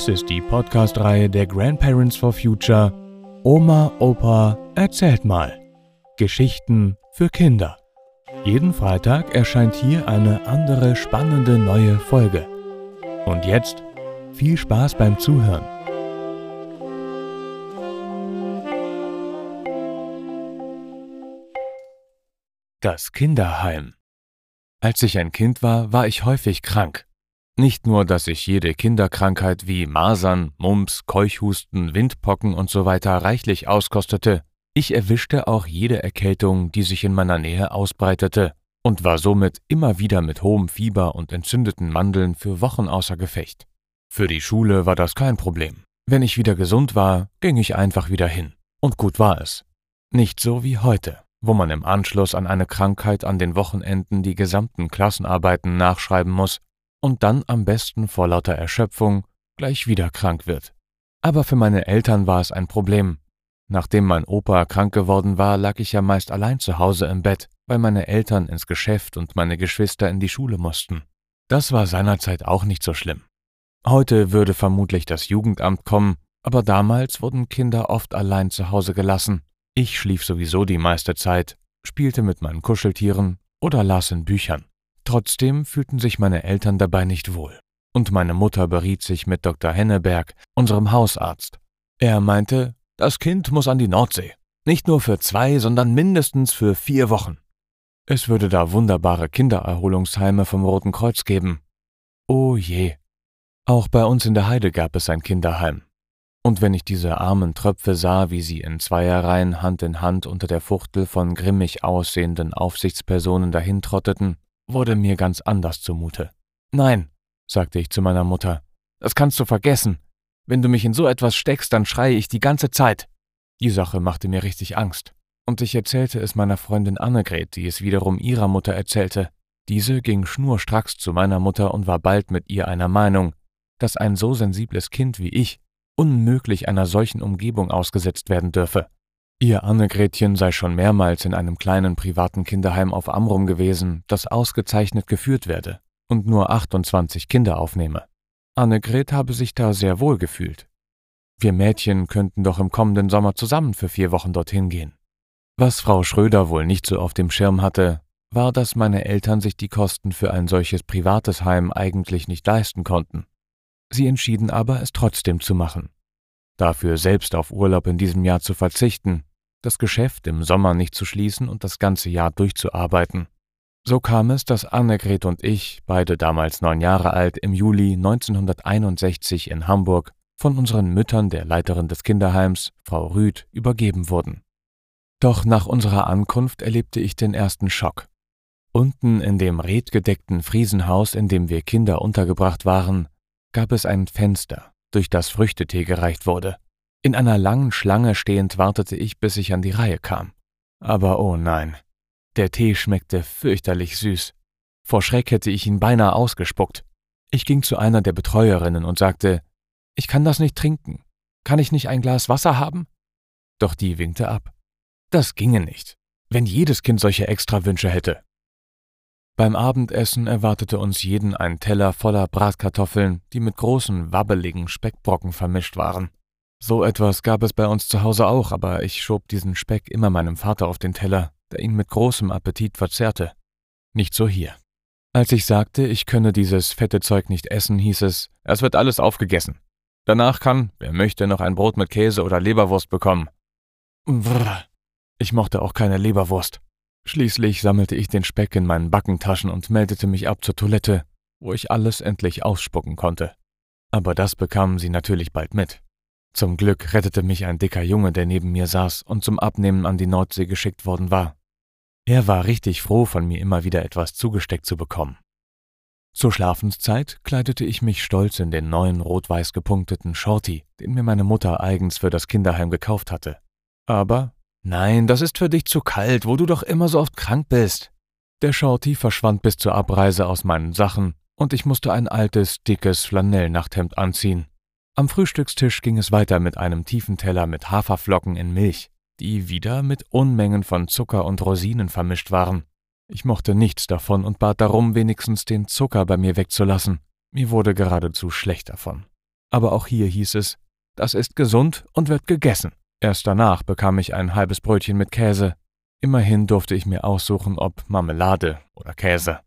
Dies ist die Podcast-Reihe der Grandparents for Future Oma, Opa, erzählt mal. Geschichten für Kinder. Jeden Freitag erscheint hier eine andere spannende neue Folge. Und jetzt viel Spaß beim Zuhören. Das Kinderheim. Als ich ein Kind war, war ich häufig krank. Nicht nur, dass ich jede Kinderkrankheit wie Masern, Mumps, Keuchhusten, Windpocken usw. So reichlich auskostete, ich erwischte auch jede Erkältung, die sich in meiner Nähe ausbreitete, und war somit immer wieder mit hohem Fieber und entzündeten Mandeln für Wochen außer Gefecht. Für die Schule war das kein Problem. Wenn ich wieder gesund war, ging ich einfach wieder hin. Und gut war es. Nicht so wie heute, wo man im Anschluss an eine Krankheit an den Wochenenden die gesamten Klassenarbeiten nachschreiben muss und dann am besten vor lauter Erschöpfung gleich wieder krank wird. Aber für meine Eltern war es ein Problem. Nachdem mein Opa krank geworden war, lag ich ja meist allein zu Hause im Bett, weil meine Eltern ins Geschäft und meine Geschwister in die Schule mussten. Das war seinerzeit auch nicht so schlimm. Heute würde vermutlich das Jugendamt kommen, aber damals wurden Kinder oft allein zu Hause gelassen. Ich schlief sowieso die meiste Zeit, spielte mit meinen Kuscheltieren oder las in Büchern. Trotzdem fühlten sich meine Eltern dabei nicht wohl. Und meine Mutter beriet sich mit Dr. Henneberg, unserem Hausarzt. Er meinte, das Kind muss an die Nordsee. Nicht nur für zwei, sondern mindestens für vier Wochen. Es würde da wunderbare Kindererholungsheime vom Roten Kreuz geben. Oh je. Auch bei uns in der Heide gab es ein Kinderheim. Und wenn ich diese armen Tröpfe sah, wie sie in Zweierreihen Hand in Hand unter der Fuchtel von grimmig aussehenden Aufsichtspersonen dahintrotteten, wurde mir ganz anders zumute. Nein, sagte ich zu meiner Mutter, das kannst du vergessen. Wenn du mich in so etwas steckst, dann schreie ich die ganze Zeit. Die Sache machte mir richtig Angst. Und ich erzählte es meiner Freundin Annegret, die es wiederum ihrer Mutter erzählte. Diese ging schnurstracks zu meiner Mutter und war bald mit ihr einer Meinung, dass ein so sensibles Kind wie ich unmöglich einer solchen Umgebung ausgesetzt werden dürfe. Ihr Annegretchen sei schon mehrmals in einem kleinen privaten Kinderheim auf Amrum gewesen, das ausgezeichnet geführt werde und nur 28 Kinder aufnehme. Annegret habe sich da sehr wohl gefühlt. Wir Mädchen könnten doch im kommenden Sommer zusammen für vier Wochen dorthin gehen. Was Frau Schröder wohl nicht so auf dem Schirm hatte, war, dass meine Eltern sich die Kosten für ein solches privates Heim eigentlich nicht leisten konnten. Sie entschieden aber, es trotzdem zu machen. Dafür selbst auf Urlaub in diesem Jahr zu verzichten, das Geschäft im Sommer nicht zu schließen und das ganze Jahr durchzuarbeiten. So kam es, dass Annegret und ich, beide damals neun Jahre alt, im Juli 1961 in Hamburg von unseren Müttern der Leiterin des Kinderheims, Frau Rüth, übergeben wurden. Doch nach unserer Ankunft erlebte ich den ersten Schock. Unten in dem redgedeckten Friesenhaus, in dem wir Kinder untergebracht waren, gab es ein Fenster, durch das Früchtetee gereicht wurde. In einer langen Schlange stehend wartete ich, bis ich an die Reihe kam. Aber oh nein, der Tee schmeckte fürchterlich süß. Vor Schreck hätte ich ihn beinahe ausgespuckt. Ich ging zu einer der Betreuerinnen und sagte, ich kann das nicht trinken. Kann ich nicht ein Glas Wasser haben? Doch die winkte ab. Das ginge nicht, wenn jedes Kind solche Extrawünsche hätte. Beim Abendessen erwartete uns jeden ein Teller voller Bratkartoffeln, die mit großen, wabbeligen Speckbrocken vermischt waren. So etwas gab es bei uns zu Hause auch, aber ich schob diesen Speck immer meinem Vater auf den Teller, der ihn mit großem Appetit verzehrte. Nicht so hier. Als ich sagte, ich könne dieses fette Zeug nicht essen, hieß es, es wird alles aufgegessen. Danach kann, wer möchte, noch ein Brot mit Käse oder Leberwurst bekommen. Brrr. Ich mochte auch keine Leberwurst. Schließlich sammelte ich den Speck in meinen Backentaschen und meldete mich ab zur Toilette, wo ich alles endlich ausspucken konnte. Aber das bekamen sie natürlich bald mit. Zum Glück rettete mich ein dicker Junge, der neben mir saß und zum Abnehmen an die Nordsee geschickt worden war. Er war richtig froh, von mir immer wieder etwas zugesteckt zu bekommen. Zur Schlafenszeit kleidete ich mich stolz in den neuen rot-weiß gepunkteten Shorty, den mir meine Mutter eigens für das Kinderheim gekauft hatte. Aber nein, das ist für dich zu kalt, wo du doch immer so oft krank bist. Der Shorty verschwand bis zur Abreise aus meinen Sachen und ich musste ein altes, dickes Flanellnachthemd anziehen. Am Frühstückstisch ging es weiter mit einem tiefen Teller mit Haferflocken in Milch, die wieder mit Unmengen von Zucker und Rosinen vermischt waren. Ich mochte nichts davon und bat darum, wenigstens den Zucker bei mir wegzulassen. Mir wurde geradezu schlecht davon. Aber auch hier hieß es, das ist gesund und wird gegessen. Erst danach bekam ich ein halbes Brötchen mit Käse. Immerhin durfte ich mir aussuchen, ob Marmelade oder Käse.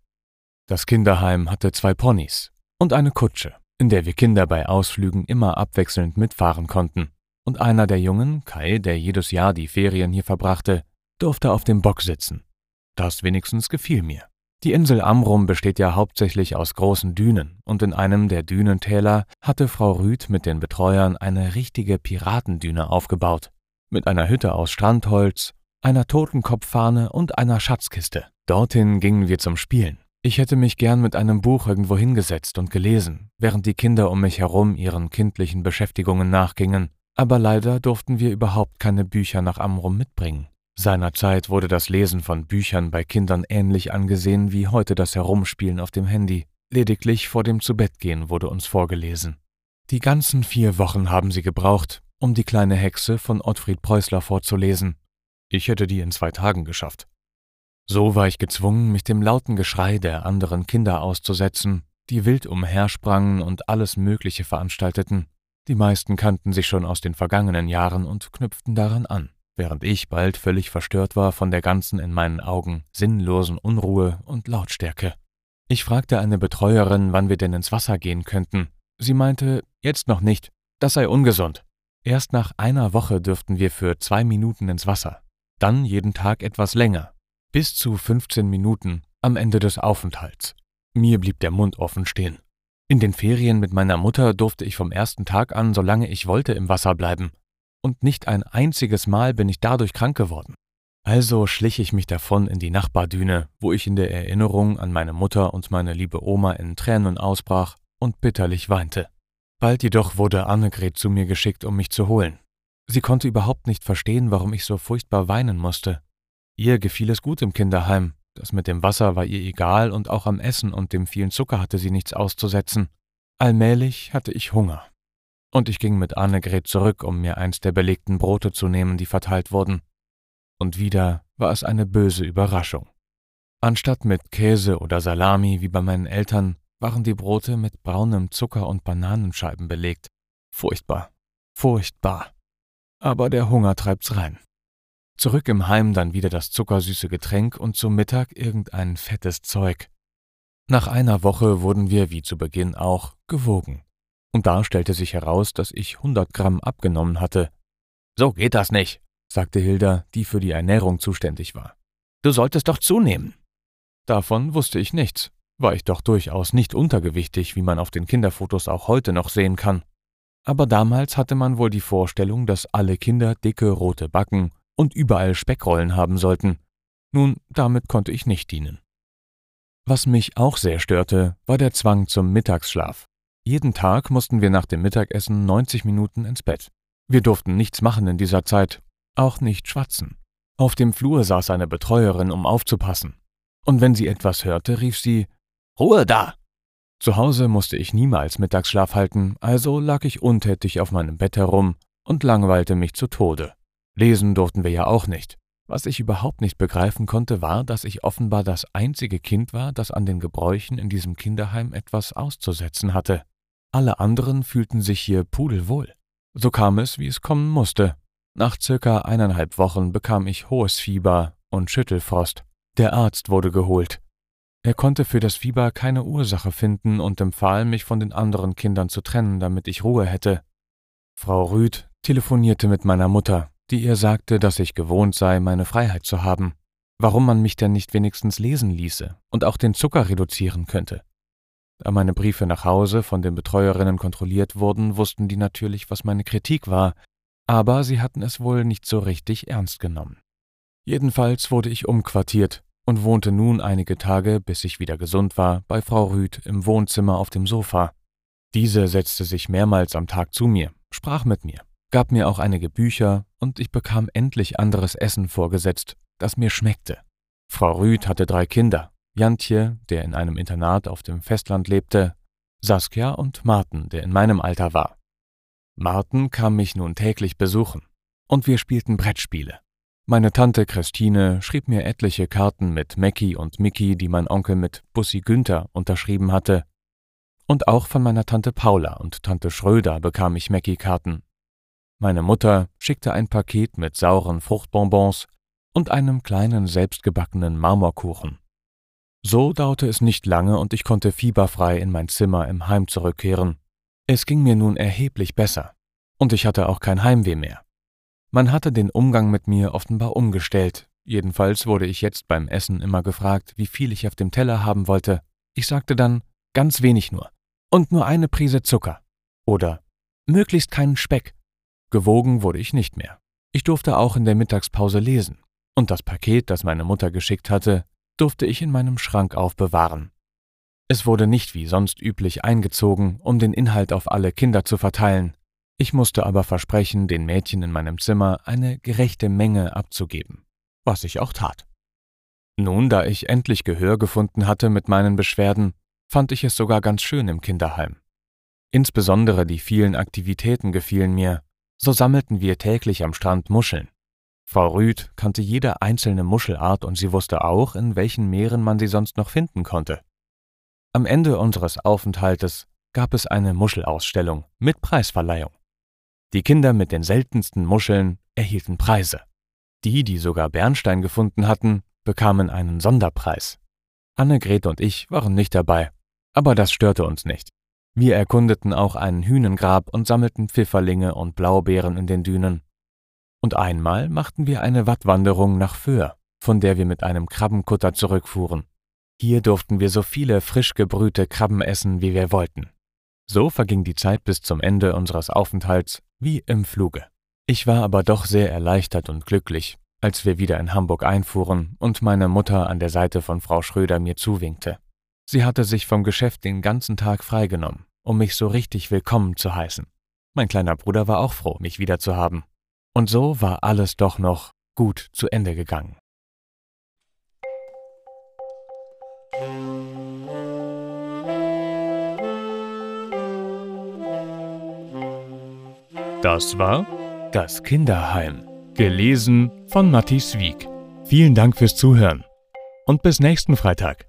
Das Kinderheim hatte zwei Ponys und eine Kutsche, in der wir Kinder bei Ausflügen immer abwechselnd mitfahren konnten. Und einer der Jungen, Kai, der jedes Jahr die Ferien hier verbrachte, durfte auf dem Bock sitzen. Das wenigstens gefiel mir. Die Insel Amrum besteht ja hauptsächlich aus großen Dünen, und in einem der Dünentäler hatte Frau Rüth mit den Betreuern eine richtige Piratendüne aufgebaut, mit einer Hütte aus Strandholz, einer Totenkopffahne und einer Schatzkiste. Dorthin gingen wir zum Spielen. Ich hätte mich gern mit einem Buch irgendwo hingesetzt und gelesen, während die Kinder um mich herum ihren kindlichen Beschäftigungen nachgingen, aber leider durften wir überhaupt keine Bücher nach Amrum mitbringen. Seinerzeit wurde das Lesen von Büchern bei Kindern ähnlich angesehen wie heute das Herumspielen auf dem Handy. Lediglich vor dem Zubettgehen wurde uns vorgelesen. Die ganzen vier Wochen haben sie gebraucht, um die kleine Hexe von Ottfried Preußler vorzulesen. Ich hätte die in zwei Tagen geschafft. So war ich gezwungen, mich dem lauten Geschrei der anderen Kinder auszusetzen, die wild umhersprangen und alles Mögliche veranstalteten. Die meisten kannten sich schon aus den vergangenen Jahren und knüpften daran an während ich bald völlig verstört war von der ganzen in meinen Augen sinnlosen Unruhe und Lautstärke. Ich fragte eine Betreuerin, wann wir denn ins Wasser gehen könnten. Sie meinte, jetzt noch nicht, das sei ungesund. Erst nach einer Woche dürften wir für zwei Minuten ins Wasser, dann jeden Tag etwas länger, bis zu 15 Minuten am Ende des Aufenthalts. Mir blieb der Mund offen stehen. In den Ferien mit meiner Mutter durfte ich vom ersten Tag an, solange ich wollte, im Wasser bleiben und nicht ein einziges Mal bin ich dadurch krank geworden. Also schlich ich mich davon in die Nachbardüne, wo ich in der Erinnerung an meine Mutter und meine liebe Oma in Tränen ausbrach und bitterlich weinte. Bald jedoch wurde Annegret zu mir geschickt, um mich zu holen. Sie konnte überhaupt nicht verstehen, warum ich so furchtbar weinen musste. Ihr gefiel es gut im Kinderheim, das mit dem Wasser war ihr egal und auch am Essen und dem vielen Zucker hatte sie nichts auszusetzen. Allmählich hatte ich Hunger und ich ging mit Annegret zurück, um mir eins der belegten Brote zu nehmen, die verteilt wurden. Und wieder war es eine böse Überraschung. Anstatt mit Käse oder Salami wie bei meinen Eltern waren die Brote mit braunem Zucker und Bananenscheiben belegt. Furchtbar, furchtbar. Aber der Hunger treibt's rein. Zurück im Heim dann wieder das zuckersüße Getränk und zum Mittag irgendein fettes Zeug. Nach einer Woche wurden wir, wie zu Beginn auch, gewogen. Und da stellte sich heraus, dass ich 100 Gramm abgenommen hatte. So geht das nicht, sagte Hilda, die für die Ernährung zuständig war. Du solltest doch zunehmen. Davon wusste ich nichts, war ich doch durchaus nicht untergewichtig, wie man auf den Kinderfotos auch heute noch sehen kann. Aber damals hatte man wohl die Vorstellung, dass alle Kinder dicke rote Backen und überall Speckrollen haben sollten. Nun, damit konnte ich nicht dienen. Was mich auch sehr störte, war der Zwang zum Mittagsschlaf. Jeden Tag mussten wir nach dem Mittagessen 90 Minuten ins Bett. Wir durften nichts machen in dieser Zeit, auch nicht schwatzen. Auf dem Flur saß eine Betreuerin, um aufzupassen. Und wenn sie etwas hörte, rief sie Ruhe da. Zu Hause musste ich niemals Mittagsschlaf halten, also lag ich untätig auf meinem Bett herum und langweilte mich zu Tode. Lesen durften wir ja auch nicht. Was ich überhaupt nicht begreifen konnte, war, dass ich offenbar das einzige Kind war, das an den Gebräuchen in diesem Kinderheim etwas auszusetzen hatte. Alle anderen fühlten sich hier pudelwohl. So kam es, wie es kommen musste. Nach circa eineinhalb Wochen bekam ich hohes Fieber und Schüttelfrost. Der Arzt wurde geholt. Er konnte für das Fieber keine Ursache finden und empfahl, mich von den anderen Kindern zu trennen, damit ich Ruhe hätte. Frau Rüth telefonierte mit meiner Mutter, die ihr sagte, dass ich gewohnt sei, meine Freiheit zu haben. Warum man mich denn nicht wenigstens lesen ließe und auch den Zucker reduzieren könnte. Da meine Briefe nach Hause von den Betreuerinnen kontrolliert wurden, wussten die natürlich, was meine Kritik war, aber sie hatten es wohl nicht so richtig ernst genommen. Jedenfalls wurde ich umquartiert und wohnte nun einige Tage, bis ich wieder gesund war, bei Frau Rüth im Wohnzimmer auf dem Sofa. Diese setzte sich mehrmals am Tag zu mir, sprach mit mir, gab mir auch einige Bücher und ich bekam endlich anderes Essen vorgesetzt, das mir schmeckte. Frau Rüth hatte drei Kinder, Jantje, der in einem Internat auf dem Festland lebte, Saskia und Marten, der in meinem Alter war. Marten kam mich nun täglich besuchen, und wir spielten Brettspiele. Meine Tante Christine schrieb mir etliche Karten mit Mackie und Mickey, die mein Onkel mit Bussi Günther unterschrieben hatte. Und auch von meiner Tante Paula und Tante Schröder bekam ich Mackie-Karten. Meine Mutter schickte ein Paket mit sauren Fruchtbonbons und einem kleinen selbstgebackenen Marmorkuchen. So dauerte es nicht lange und ich konnte fieberfrei in mein Zimmer im Heim zurückkehren. Es ging mir nun erheblich besser. Und ich hatte auch kein Heimweh mehr. Man hatte den Umgang mit mir offenbar umgestellt. Jedenfalls wurde ich jetzt beim Essen immer gefragt, wie viel ich auf dem Teller haben wollte. Ich sagte dann, ganz wenig nur. Und nur eine Prise Zucker. Oder möglichst keinen Speck. Gewogen wurde ich nicht mehr. Ich durfte auch in der Mittagspause lesen. Und das Paket, das meine Mutter geschickt hatte, durfte ich in meinem Schrank aufbewahren. Es wurde nicht wie sonst üblich eingezogen, um den Inhalt auf alle Kinder zu verteilen. Ich musste aber versprechen, den Mädchen in meinem Zimmer eine gerechte Menge abzugeben, was ich auch tat. Nun, da ich endlich Gehör gefunden hatte mit meinen Beschwerden, fand ich es sogar ganz schön im Kinderheim. Insbesondere die vielen Aktivitäten gefielen mir, so sammelten wir täglich am Strand Muscheln. Frau Rüth kannte jede einzelne Muschelart und sie wusste auch, in welchen Meeren man sie sonst noch finden konnte. Am Ende unseres Aufenthaltes gab es eine Muschelausstellung mit Preisverleihung. Die Kinder mit den seltensten Muscheln erhielten Preise. Die, die sogar Bernstein gefunden hatten, bekamen einen Sonderpreis. Annegret und ich waren nicht dabei, aber das störte uns nicht. Wir erkundeten auch einen Hünengrab und sammelten Pfifferlinge und Blaubeeren in den Dünen. Und einmal machten wir eine Wattwanderung nach Föhr, von der wir mit einem Krabbenkutter zurückfuhren. Hier durften wir so viele frisch gebrühte Krabben essen, wie wir wollten. So verging die Zeit bis zum Ende unseres Aufenthalts wie im Fluge. Ich war aber doch sehr erleichtert und glücklich, als wir wieder in Hamburg einfuhren und meine Mutter an der Seite von Frau Schröder mir zuwinkte. Sie hatte sich vom Geschäft den ganzen Tag freigenommen, um mich so richtig willkommen zu heißen. Mein kleiner Bruder war auch froh, mich wieder zu haben. Und so war alles doch noch gut zu Ende gegangen. Das war Das Kinderheim, gelesen von Matthias Wieck. Vielen Dank fürs Zuhören und bis nächsten Freitag.